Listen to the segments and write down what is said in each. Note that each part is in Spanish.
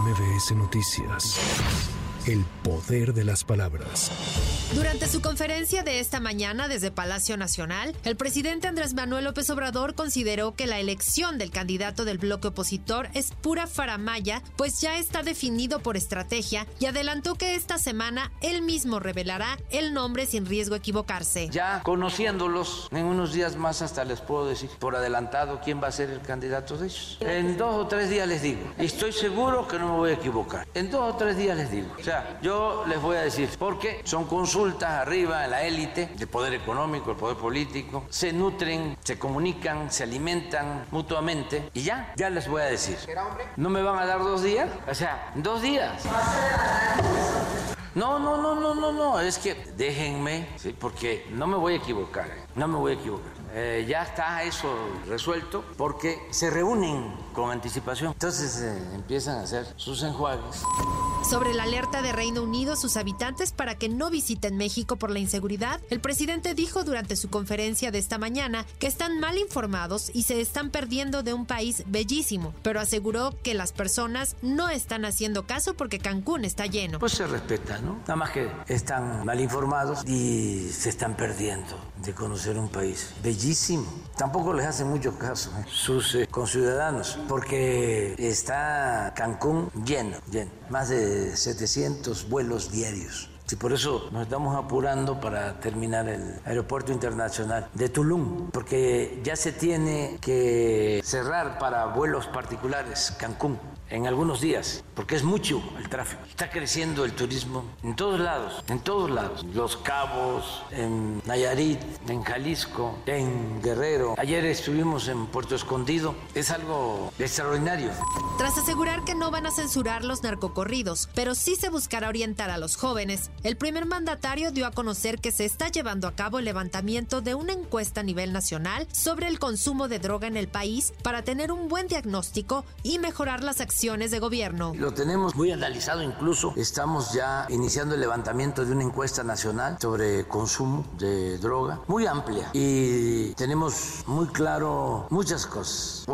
MBS Noticias. El poder de las palabras. Durante su conferencia de esta mañana desde Palacio Nacional, el presidente Andrés Manuel López Obrador consideró que la elección del candidato del bloque opositor es pura faramaya, pues ya está definido por estrategia y adelantó que esta semana él mismo revelará el nombre sin riesgo a equivocarse. Ya conociéndolos, en unos días más hasta les puedo decir por adelantado quién va a ser el candidato de ellos. En dos o tres días les digo. Y estoy seguro que no me voy a equivocar. En dos o tres días les digo. O sea, yo les voy a decir, porque son consultas arriba en la élite, el poder económico, el poder político, se nutren, se comunican, se alimentan mutuamente y ya, ya les voy a decir. ¿No me van a dar dos días? O sea, dos días. No, no, no, no, no, no, es que déjenme, ¿sí? porque no me voy a equivocar, ¿eh? no me voy a equivocar. Eh, ya está eso resuelto porque se reúnen con anticipación. Entonces eh, empiezan a hacer sus enjuagues. Sobre la alerta de Reino Unido, sus habitantes para que no visiten México por la inseguridad, el presidente dijo durante su conferencia de esta mañana que están mal informados y se están perdiendo de un país bellísimo, pero aseguró que las personas no están haciendo caso porque Cancún está lleno. Pues se respeta, ¿no? Nada más que están mal informados y se están perdiendo de conocer un país bellísimo. Tampoco les hacen mucho caso ¿eh? sus eh, conciudadanos, porque está Cancún lleno, lleno, más de 700 vuelos diarios. Y por eso nos estamos apurando para terminar el aeropuerto internacional de Tulum, porque ya se tiene que cerrar para vuelos particulares Cancún en algunos días, porque es mucho el tráfico. Está creciendo el turismo en todos lados, en todos lados. Los Cabos, en Nayarit, en Jalisco, en Guerrero. Ayer estuvimos en Puerto Escondido. Es algo extraordinario. Tras asegurar que no van a censurar los narcocorridos, pero sí se buscará orientar a los jóvenes, el primer mandatario dio a conocer que se está llevando a cabo el levantamiento de una encuesta a nivel nacional sobre el consumo de droga en el país para tener un buen diagnóstico y mejorar las acciones de gobierno. Lo tenemos muy analizado, incluso estamos ya iniciando el levantamiento de una encuesta nacional sobre consumo de droga, muy amplia, y tenemos muy claro muchas cosas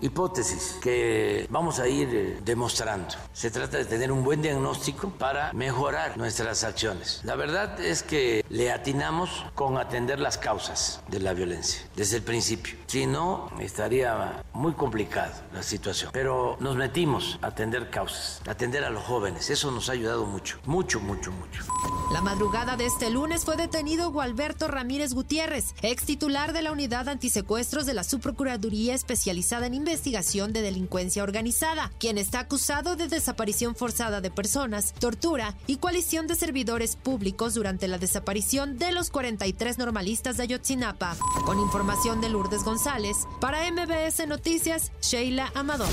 hipótesis que vamos a ir eh, demostrando. Se trata de tener un buen diagnóstico para mejorar nuestras acciones. La verdad es que le atinamos con atender las causas de la violencia desde el principio. Si no, estaría muy complicada la situación. Pero nos metimos atender causas, atender a los jóvenes. Eso nos ha ayudado mucho, mucho, mucho, mucho. La madrugada de este lunes fue detenido Gualberto Ramírez Gutiérrez, ex titular de la Unidad Antisecuestros de la Subprocuraduría especializada en investigación de delincuencia organizada, quien está acusado de desaparición forzada de personas, tortura y coalición de servidores públicos durante la desaparición de los 43 normalistas de Ayotzinapa. Con información de Lourdes González, para MBS Noticias, Sheila Amador.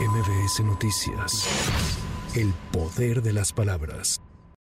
MBS Noticias. El poder de las palabras.